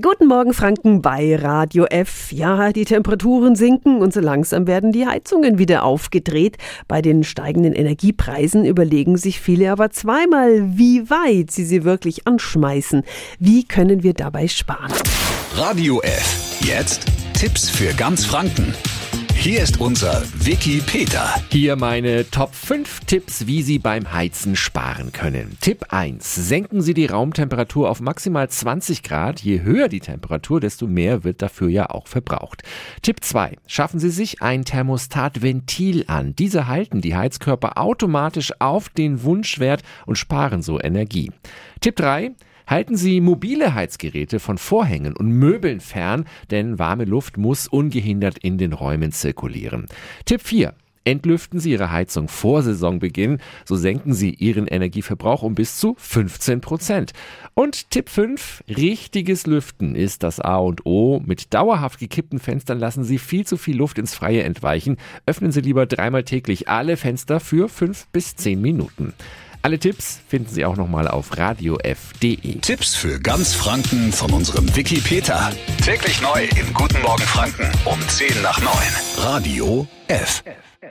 Guten Morgen Franken bei Radio F. Ja, die Temperaturen sinken und so langsam werden die Heizungen wieder aufgedreht. Bei den steigenden Energiepreisen überlegen sich viele aber zweimal, wie weit sie sie wirklich anschmeißen. Wie können wir dabei sparen? Radio F. Jetzt Tipps für ganz Franken. Hier ist unser Wiki Peter. Hier meine Top 5 Tipps, wie Sie beim Heizen sparen können. Tipp 1. Senken Sie die Raumtemperatur auf maximal 20 Grad. Je höher die Temperatur, desto mehr wird dafür ja auch verbraucht. Tipp 2. Schaffen Sie sich ein Thermostatventil an. Diese halten die Heizkörper automatisch auf den Wunschwert und sparen so Energie. Tipp 3. Halten Sie mobile Heizgeräte von Vorhängen und Möbeln fern, denn warme Luft muss ungehindert in den Räumen zirkulieren. Tipp 4. Entlüften Sie Ihre Heizung vor Saisonbeginn, so senken Sie Ihren Energieverbrauch um bis zu 15 Prozent. Und Tipp 5, richtiges Lüften ist das A und O. Mit dauerhaft gekippten Fenstern lassen Sie viel zu viel Luft ins Freie entweichen. Öffnen Sie lieber dreimal täglich alle Fenster für 5 bis 10 Minuten. Alle Tipps finden Sie auch nochmal auf radiof.de. Tipps für ganz Franken von unserem Wiki Peter. Täglich neu im Guten Morgen Franken um 10 nach 9. Radio F. F, F.